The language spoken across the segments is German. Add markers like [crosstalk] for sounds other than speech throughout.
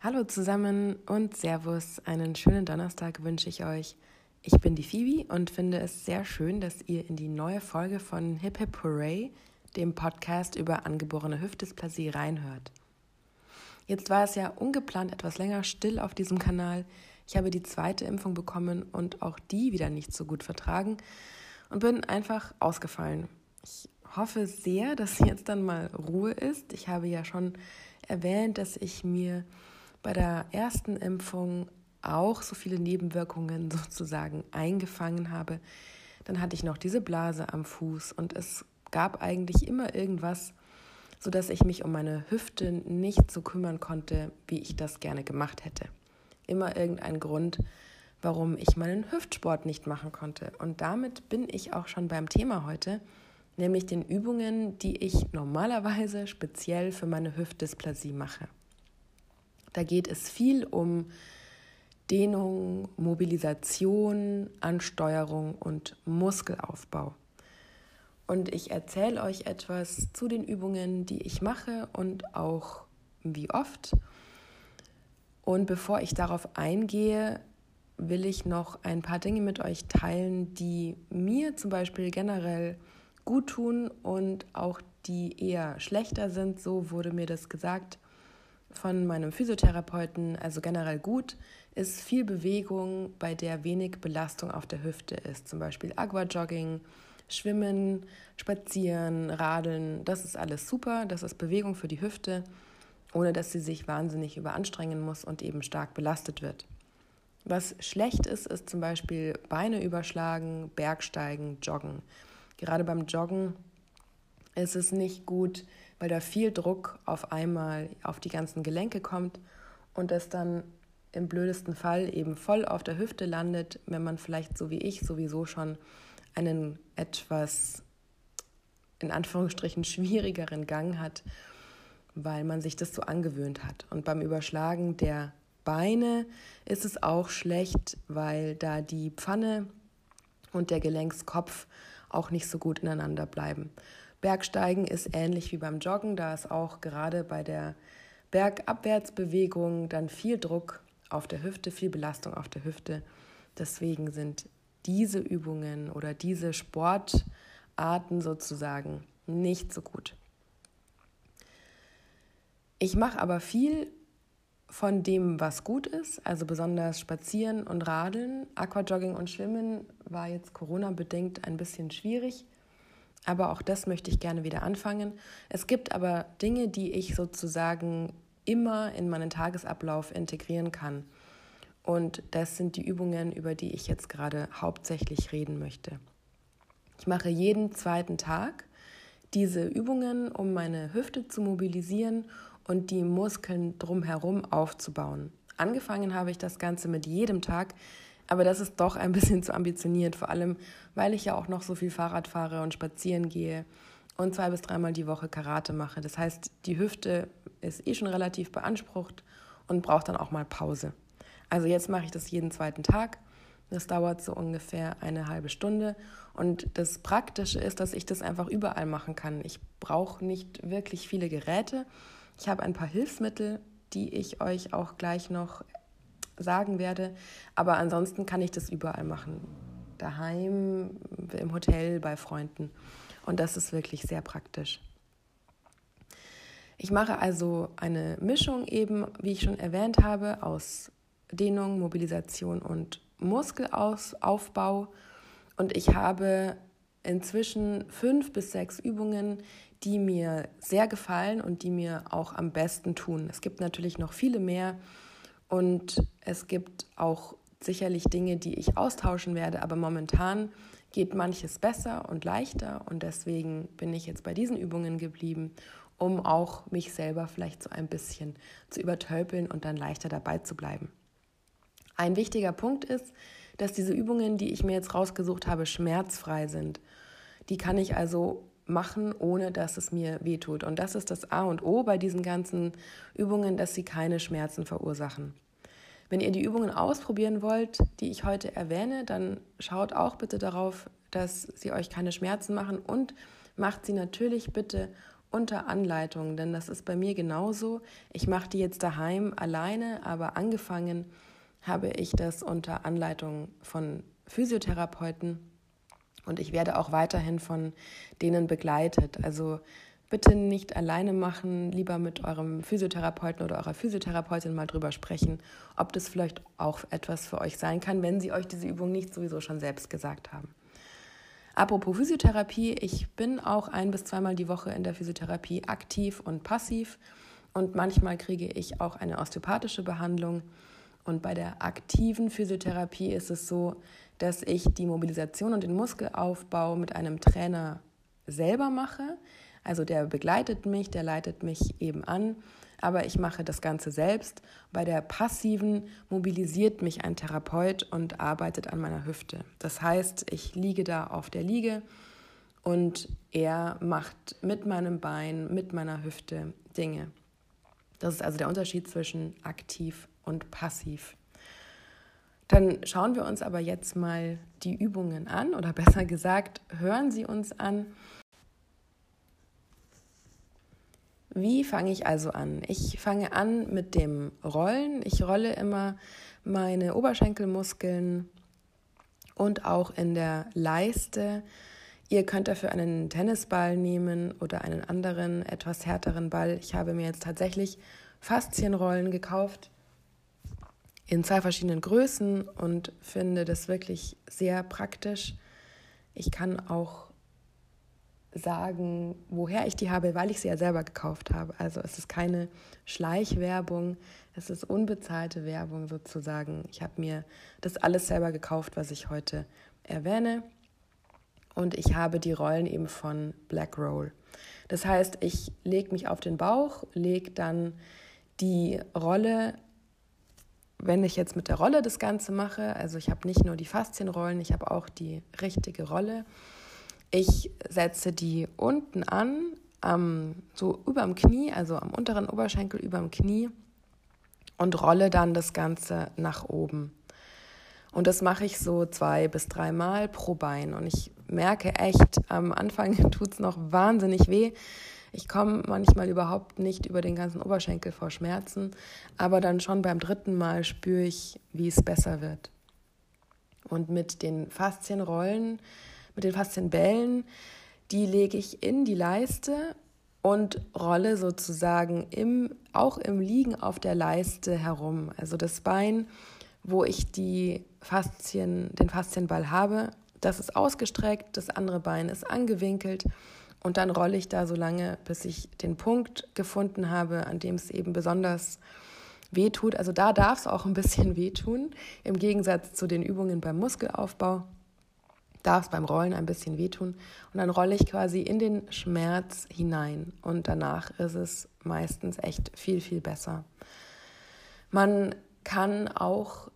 Hallo zusammen und Servus. Einen schönen Donnerstag wünsche ich euch. Ich bin die Phoebe und finde es sehr schön, dass ihr in die neue Folge von Hip Hip Hooray, dem Podcast über angeborene Hüftdysplasie, reinhört. Jetzt war es ja ungeplant etwas länger still auf diesem Kanal. Ich habe die zweite Impfung bekommen und auch die wieder nicht so gut vertragen und bin einfach ausgefallen. Ich hoffe sehr, dass [laughs] jetzt dann mal Ruhe ist. Ich habe ja schon erwähnt, dass ich mir bei der ersten Impfung auch so viele Nebenwirkungen [laughs] sozusagen eingefangen habe. Dann hatte ich noch diese Blase am Fuß und es gab eigentlich immer irgendwas, sodass ich mich um meine Hüfte nicht so kümmern konnte, wie ich das gerne gemacht hätte. Immer irgendein Grund, warum ich meinen Hüftsport nicht machen konnte. Und damit bin ich auch schon beim Thema heute, nämlich den Übungen, die ich normalerweise speziell für meine Hüftdysplasie mache. Da geht es viel um Dehnung, Mobilisation, Ansteuerung und Muskelaufbau. Und ich erzähle euch etwas zu den Übungen, die ich mache und auch wie oft. Und bevor ich darauf eingehe, will ich noch ein paar Dinge mit euch teilen, die mir zum Beispiel generell gut tun und auch die eher schlechter sind. So wurde mir das gesagt von meinem Physiotherapeuten, also generell gut, ist viel Bewegung, bei der wenig Belastung auf der Hüfte ist. Zum Beispiel Aquajogging, Schwimmen, Spazieren, Radeln. Das ist alles super. Das ist Bewegung für die Hüfte, ohne dass sie sich wahnsinnig überanstrengen muss und eben stark belastet wird. Was schlecht ist, ist zum Beispiel Beine überschlagen, Bergsteigen, Joggen. Gerade beim Joggen ist es nicht gut, weil da viel Druck auf einmal auf die ganzen Gelenke kommt und das dann im blödesten Fall eben voll auf der Hüfte landet, wenn man vielleicht so wie ich sowieso schon einen etwas in Anführungsstrichen schwierigeren Gang hat, weil man sich das so angewöhnt hat. Und beim Überschlagen der Beine ist es auch schlecht, weil da die Pfanne und der Gelenkskopf auch nicht so gut ineinander bleiben. Bergsteigen ist ähnlich wie beim Joggen, da ist auch gerade bei der Bergabwärtsbewegung dann viel Druck auf der Hüfte, viel Belastung auf der Hüfte. Deswegen sind diese Übungen oder diese Sportarten sozusagen nicht so gut. Ich mache aber viel von dem, was gut ist, also besonders Spazieren und Radeln. Aquajogging und Schwimmen war jetzt Corona-bedingt ein bisschen schwierig. Aber auch das möchte ich gerne wieder anfangen. Es gibt aber Dinge, die ich sozusagen immer in meinen Tagesablauf integrieren kann. Und das sind die Übungen, über die ich jetzt gerade hauptsächlich reden möchte. Ich mache jeden zweiten Tag diese Übungen, um meine Hüfte zu mobilisieren und die Muskeln drumherum aufzubauen. Angefangen habe ich das Ganze mit jedem Tag, aber das ist doch ein [laughs] bisschen zu ambitioniert, vor allem weil ich ja auch noch so viel Fahrrad fahre und spazieren gehe und zwei bis dreimal die Woche Karate mache. Das heißt, die Hüfte ist eh schon relativ beansprucht und braucht dann auch mal Pause. Also jetzt mache ich das jeden zweiten Tag. Das dauert so ungefähr eine halbe Stunde. Und das Praktische ist, dass ich das einfach überall machen kann. Ich brauche nicht wirklich viele Geräte. Ich habe ein paar Hilfsmittel, die ich euch auch gleich noch sagen werde. Aber ansonsten kann ich das überall machen. Daheim, im Hotel, bei Freunden. Und das ist wirklich sehr praktisch. Ich mache also eine Mischung eben, wie ich schon erwähnt habe, aus Dehnung, Mobilisation und Muskelaufbau. Und ich habe inzwischen fünf bis sechs Übungen, die mir sehr gefallen und die mir auch am besten tun. Es gibt natürlich noch viele mehr, und es gibt auch sicherlich Dinge, die ich austauschen werde, aber momentan geht manches besser und leichter und deswegen bin ich jetzt bei diesen Übungen geblieben, um auch mich selber vielleicht so ein bisschen zu übertölpeln und dann leichter dabei zu bleiben. Ein wichtiger Punkt ist, dass diese Übungen, die ich mir jetzt rausgesucht habe, schmerzfrei sind. Die kann ich also machen, ohne dass es mir wehtut. Und das ist das A und O bei diesen ganzen Übungen, dass sie keine Schmerzen verursachen. Wenn ihr die Übungen ausprobieren wollt, die ich heute erwähne, dann schaut auch bitte darauf, dass sie euch keine Schmerzen machen und macht sie natürlich bitte unter Anleitung, denn das ist bei mir genauso. Ich mache die jetzt daheim alleine, aber angefangen habe ich das unter Anleitung von Physiotherapeuten und ich werde auch weiterhin von denen begleitet. Also bitte nicht alleine machen, lieber mit eurem Physiotherapeuten oder eurer Physiotherapeutin mal drüber sprechen, ob das vielleicht auch etwas für euch sein kann, wenn sie euch diese Übung nicht sowieso schon selbst gesagt haben. Apropos Physiotherapie, ich bin auch ein bis zweimal die Woche in der Physiotherapie aktiv und passiv und manchmal kriege ich auch eine osteopathische Behandlung. Und bei der aktiven Physiotherapie ist es so, dass ich die Mobilisation und den Muskelaufbau mit einem Trainer selber mache. Also der begleitet mich, der leitet mich eben an aber ich mache das Ganze selbst. Bei der passiven mobilisiert mich ein Therapeut und arbeitet an meiner Hüfte. Das heißt, ich liege da auf der Liege und er macht mit meinem Bein, mit meiner Hüfte Dinge. Das ist also der Unterschied zwischen aktiv und passiv. Dann schauen wir uns aber jetzt mal die Übungen an oder besser gesagt, hören Sie uns an Wie fange ich also an? Ich fange an mit dem Rollen. Ich rolle immer meine Oberschenkelmuskeln und auch in der Leiste. Ihr könnt dafür einen Tennisball nehmen oder einen anderen, etwas härteren Ball. Ich habe mir jetzt tatsächlich Faszienrollen gekauft in zwei verschiedenen Größen und finde das wirklich sehr praktisch. Ich kann auch sagen, woher ich die habe, weil ich sie ja selber gekauft habe. Also es ist keine Schleichwerbung, es ist unbezahlte Werbung sozusagen. Ich habe mir das alles selber gekauft, was ich heute erwähne. Und ich habe die Rollen eben von Black Roll. Das heißt, ich lege mich auf den Bauch, lege dann die Rolle, wenn ich jetzt mit der Rolle das Ganze mache, also ich habe nicht nur die Faszienrollen, ich habe auch die richtige Rolle ich setze die unten an, ähm, so über dem Knie, also am unteren Oberschenkel über dem Knie und rolle dann das Ganze nach oben. Und das mache ich so zwei bis dreimal pro Bein. Und ich merke echt, am Anfang [laughs] tut es noch wahnsinnig weh. Ich komme manchmal überhaupt nicht über den ganzen Oberschenkel vor Schmerzen, aber dann schon beim dritten Mal spüre ich, wie es besser wird. Und mit den Faszienrollen mit den Faszienbällen, die lege ich in die Leiste und rolle sozusagen im, auch im Liegen auf der Leiste herum. Also das Bein, wo ich die Faszien, den Faszienball habe, das ist ausgestreckt, das andere Bein ist angewinkelt und dann rolle ich da so lange, bis ich den Punkt gefunden habe, an dem es eben besonders weh tut. Also da darf es auch ein bisschen [laughs] wehtun, im Gegensatz zu den Übungen beim Muskelaufbau darf es beim Rollen ein bisschen wehtun. Und dann rolle ich quasi in den Schmerz hinein. Und danach ist es meistens echt viel, viel besser. Man kann auch,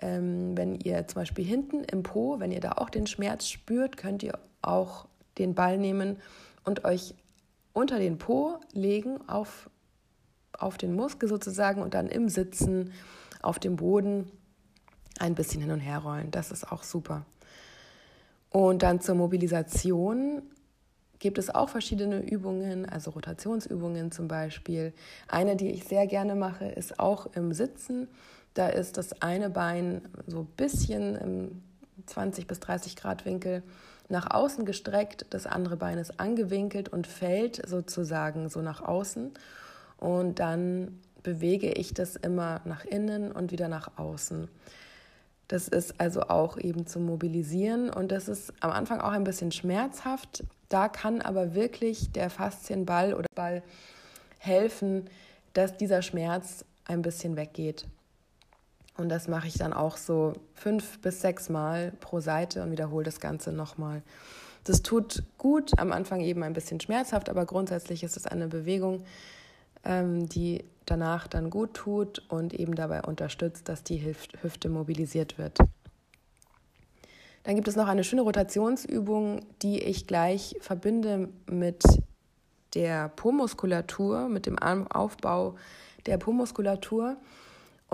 ähm, wenn ihr zum Beispiel hinten im Po, wenn ihr da auch den Schmerz spürt, könnt ihr auch den Ball nehmen und euch unter den Po legen, auf, auf den Muskel sozusagen und dann im Sitzen auf dem Boden ein bisschen hin und her rollen. Das ist auch super. Und dann zur Mobilisation gibt es auch verschiedene Übungen, also Rotationsübungen zum Beispiel. Eine, die ich sehr gerne mache, ist auch im Sitzen. Da ist das eine Bein so ein bisschen im 20 bis 30 Grad Winkel nach außen gestreckt, das andere Bein ist angewinkelt und fällt sozusagen so nach außen. Und dann bewege ich das immer nach innen und wieder nach außen. Das ist also auch eben zum Mobilisieren und das ist am Anfang auch ein bisschen schmerzhaft. Da kann aber wirklich der Faszienball oder Ball helfen, dass dieser Schmerz ein bisschen weggeht. Und das mache ich dann auch so fünf bis sechs Mal pro Seite und wiederhole das Ganze nochmal. Das tut gut, am Anfang eben ein bisschen schmerzhaft, aber grundsätzlich ist es eine Bewegung, ähm, die danach dann gut tut und eben dabei unterstützt, dass die Hüfte mobilisiert wird. Dann gibt es noch eine schöne Rotationsübung, die ich gleich verbinde mit der Po-Muskulatur, mit dem Aufbau der Po-Muskulatur.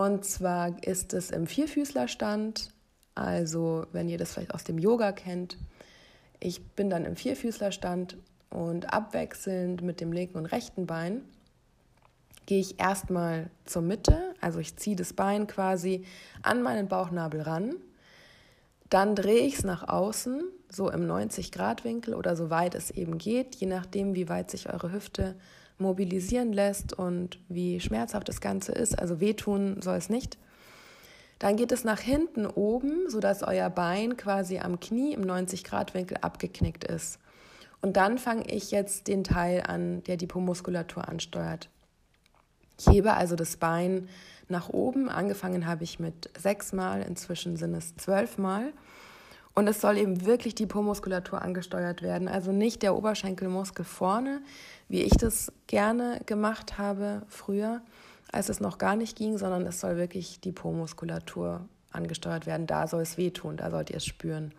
Und zwar ist es im Vierfüßlerstand, also wenn ihr das vielleicht aus dem Yoga kennt. Ich bin dann im Vierfüßlerstand und abwechselnd mit dem linken und rechten Bein gehe ich erstmal zur Mitte, also ich ziehe das Bein quasi an meinen Bauchnabel ran. Dann drehe ich es nach außen, so im 90-Grad-Winkel oder so weit es eben geht, je nachdem, wie weit sich eure Hüfte mobilisieren lässt und wie schmerzhaft das Ganze ist. Also wehtun soll es nicht. Dann geht es nach hinten oben, sodass euer Bein quasi am Knie im 90-Grad-Winkel abgeknickt ist. Und dann fange ich jetzt den Teil an, der die Po-Muskulatur ansteuert. Ich hebe also das Bein nach oben. Angefangen habe ich mit sechs Mal, inzwischen sind es zwölf Mal. Und es soll eben wirklich die Po-Muskulatur angesteuert werden. Also nicht der Oberschenkelmuskel vorne, wie ich das gerne gemacht habe früher, als es noch gar nicht ging, sondern es soll wirklich die Po-Muskulatur angesteuert werden. Da soll es wehtun, da sollt ihr es spüren.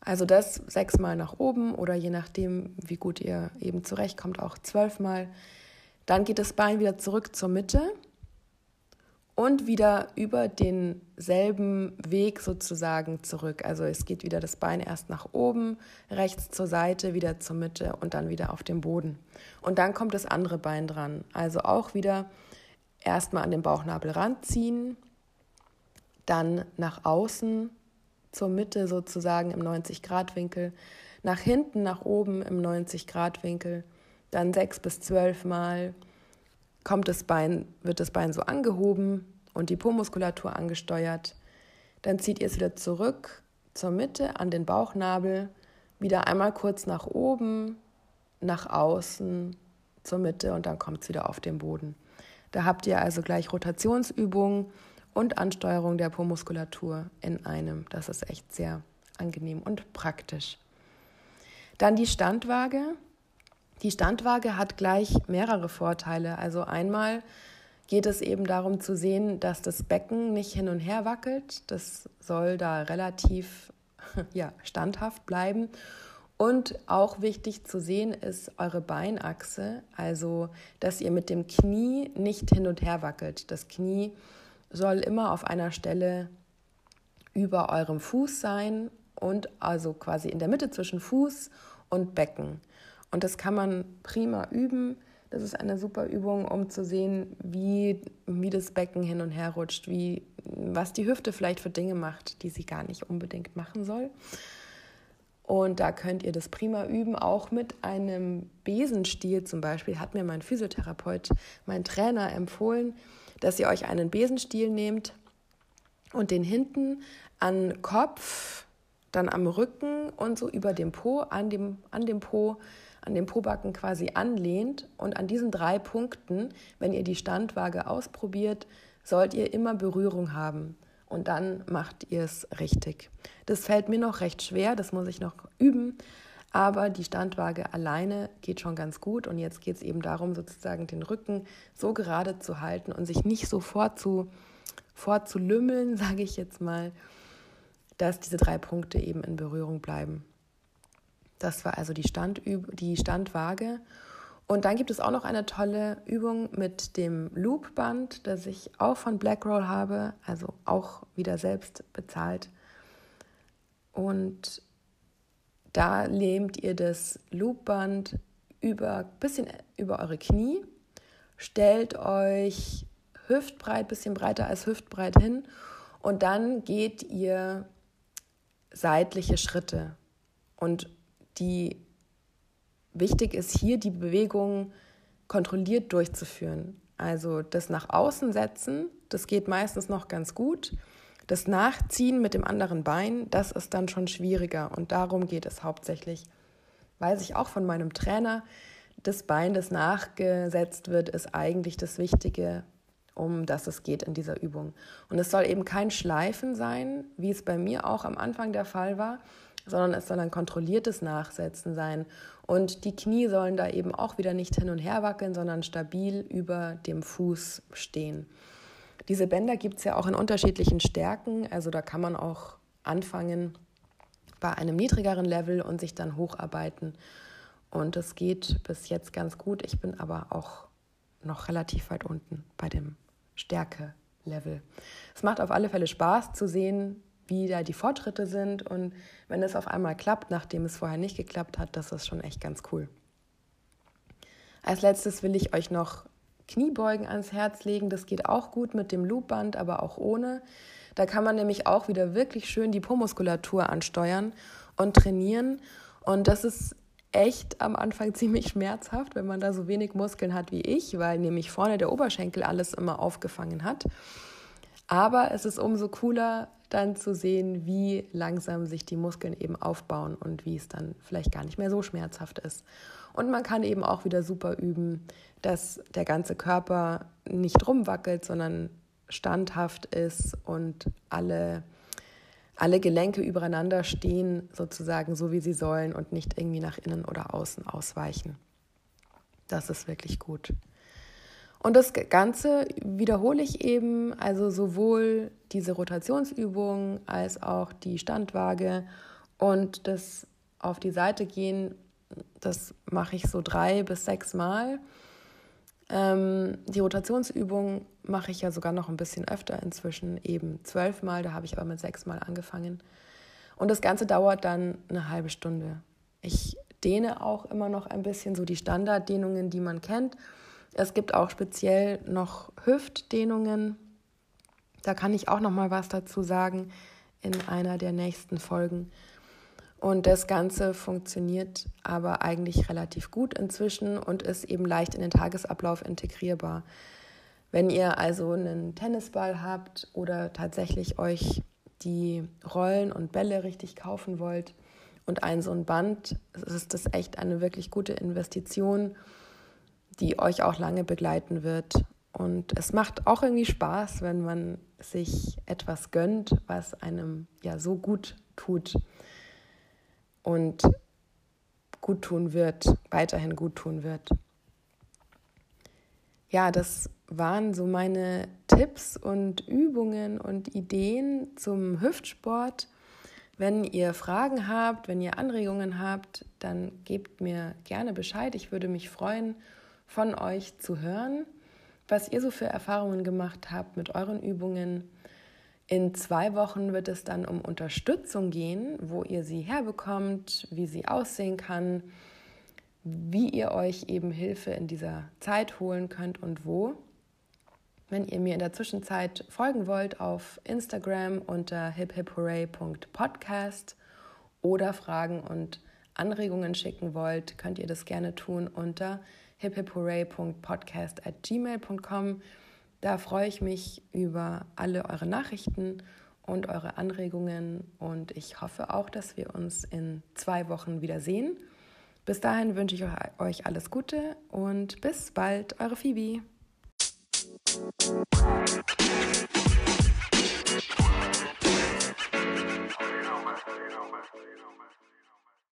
Also das sechsmal nach oben oder je nachdem, wie gut ihr eben zurechtkommt, auch zwölfmal. Dann geht das Bein wieder zurück zur Mitte und wieder über denselben Weg sozusagen zurück. Also es geht wieder das Bein erst nach oben, rechts zur Seite, wieder zur Mitte und dann wieder auf den Boden. Und dann kommt das andere Bein dran. Also auch wieder erstmal an den Bauchnabel ranziehen, dann nach außen zur Mitte sozusagen im 90-Grad-Winkel, nach hinten, nach oben im 90-Grad-Winkel, dann sechs bis zwölf Mal kommt das Bein, wird das Bein so angehoben und die Po-Muskulatur angesteuert. Dann zieht ihr es wieder zurück zur Mitte an den Bauchnabel, wieder einmal kurz nach oben, nach außen, zur Mitte und dann kommt es wieder auf den Boden. Da habt ihr also gleich Rotationsübungen und Ansteuerung der Po-Muskulatur in einem. Das ist echt sehr angenehm und praktisch. Dann die Standwaage. Die Standwaage hat gleich mehrere Vorteile. Also einmal geht es eben darum zu sehen, dass das Becken nicht hin und her wackelt. Das soll da relativ [laughs] ja, standhaft bleiben. Und auch wichtig zu sehen ist eure Beinachse, also dass ihr mit dem Knie nicht hin und her wackelt. Das Knie soll immer auf einer Stelle über eurem Fuß sein und also quasi in der Mitte zwischen Fuß und Becken. Und das kann man prima üben. Das ist eine super Übung, um zu sehen, wie, wie das Becken hin und her rutscht, wie, was die Hüfte vielleicht für Dinge macht, die sie gar nicht unbedingt machen soll. Und da könnt ihr das prima üben, auch mit einem Besenstiel zum Beispiel, hat mir mein Physiotherapeut, mein Trainer empfohlen, dass ihr euch einen Besenstiel nehmt und den hinten an Kopf, dann am Rücken und so über dem Po, an dem, an dem Po an dem Pobacken quasi anlehnt. Und an diesen drei Punkten, wenn ihr die Standwaage ausprobiert, sollt ihr immer Berührung haben. Und dann macht ihr es richtig. Das fällt mir noch recht schwer, das muss ich noch üben. Aber die Standwaage alleine geht schon ganz gut. Und jetzt geht es eben darum, sozusagen den Rücken so gerade zu halten und sich nicht so vorzu, vorzulümmeln, [laughs] sage ich jetzt mal, dass diese drei Punkte eben in Berührung bleiben. Das war also die, Standüb die Standwaage. Und dann gibt es auch noch eine tolle Übung mit dem Loopband, das ich auch von Blackroll habe, also auch wieder selbst bezahlt. Und da lehmt ihr das Loopband über bisschen über eure Knie, stellt euch hüftbreit, bisschen breiter als hüftbreit hin und dann geht ihr seitliche Schritte. Und die wichtig ist hier, die Bewegung kontrolliert durchzuführen. Also das nach außen setzen, das geht meistens noch ganz gut. Das Nachziehen mit dem anderen Bein, das ist dann schon schwieriger und darum geht es hauptsächlich. Weiß ich auch von meinem Trainer, das Bein, das nachgesetzt wird, ist eigentlich das Wichtige, um das es geht in dieser Übung. Und es soll eben kein Schleifen sein, wie es bei mir auch am Anfang der Fall war, sondern es soll ein kontrolliertes Nachsetzen sein. Und die Knie sollen da eben auch wieder nicht hin und her wackeln, sondern stabil über dem Fuß stehen. Diese Bänder gibt es ja auch in unterschiedlichen Stärken, also da kann man auch anfangen bei einem niedrigeren Level und sich dann hocharbeiten. Und es geht bis jetzt ganz gut. Ich bin aber auch noch relativ weit unten bei dem Stärke Level. Es macht auf alle Fälle Spaß zu sehen, wie da die Fortschritte sind und wenn es auf einmal klappt, nachdem es vorher nicht geklappt hat, das ist schon echt ganz cool. Als letztes will ich euch noch Kniebeugen ans Herz legen. Das geht auch gut mit dem Loopband, aber auch ohne. Da kann man nämlich auch wieder wirklich schön die Po-Muskulatur ansteuern und trainieren. Und das ist echt am Anfang [laughs] ziemlich schmerzhaft, wenn man da so wenig Muskeln hat wie ich, weil nämlich vorne der Oberschenkel alles immer aufgefangen hat. Aber es ist umso cooler, dann zu sehen, wie langsam sich die Muskeln eben aufbauen und wie es dann vielleicht gar nicht mehr so schmerzhaft ist. Und man kann eben auch wieder super üben, dass der ganze Körper nicht rumwackelt, sondern standhaft ist und alle, alle Gelenke übereinander stehen, sozusagen so wie sie sollen und nicht irgendwie nach innen oder außen ausweichen. Das ist wirklich gut. Und das Ganze wiederhole ich eben, also sowohl diese Rotationsübung als auch die Standwaage und das auf die Seite gehen, das mache ich so drei bis sechs Mal. Ähm, die Rotationsübung mache ich ja sogar noch ein bisschen öfter inzwischen, eben zwölf Mal, da habe ich aber mit sechs Mal angefangen. Und das Ganze dauert dann eine halbe Stunde. Ich dehne auch immer noch ein bisschen so die Standarddehnungen, die man kennt. Es gibt auch speziell noch Hüftdehnungen. Da kann ich auch noch mal was dazu sagen in einer der nächsten Folgen. Und das Ganze funktioniert aber eigentlich relativ gut inzwischen und ist eben leicht in den Tagesablauf integrierbar. Wenn ihr also einen Tennisball habt oder tatsächlich euch die Rollen und Bälle richtig kaufen wollt und ein so ein Band, ist das echt eine wirklich gute Investition die euch auch lange begleiten wird. Und es macht auch irgendwie Spaß, wenn man sich etwas gönnt, was einem ja so gut tut und gut tun wird, weiterhin gut tun wird. Ja, das waren so meine Tipps und Übungen und Ideen zum Hüftsport. Wenn ihr Fragen habt, wenn ihr Anregungen habt, dann gebt mir gerne Bescheid. Ich würde mich freuen von euch zu hören, was ihr so für Erfahrungen gemacht habt mit euren Übungen. In zwei Wochen wird es dann um Unterstützung gehen, wo ihr sie herbekommt, wie sie aussehen kann, wie ihr euch eben Hilfe in dieser Zeit holen könnt und wo. Wenn ihr mir in der Zwischenzeit folgen wollt auf Instagram unter hiphipHooray.podcast oder Fragen und Anregungen schicken wollt, könnt ihr das gerne tun unter hiphipHooray.podcast.gmail.com. Da freue ich mich über alle eure Nachrichten und eure Anregungen und ich hoffe auch, dass wir uns in zwei Wochen wiedersehen. Bis dahin wünsche ich euch alles Gute und bis bald, eure Phoebe.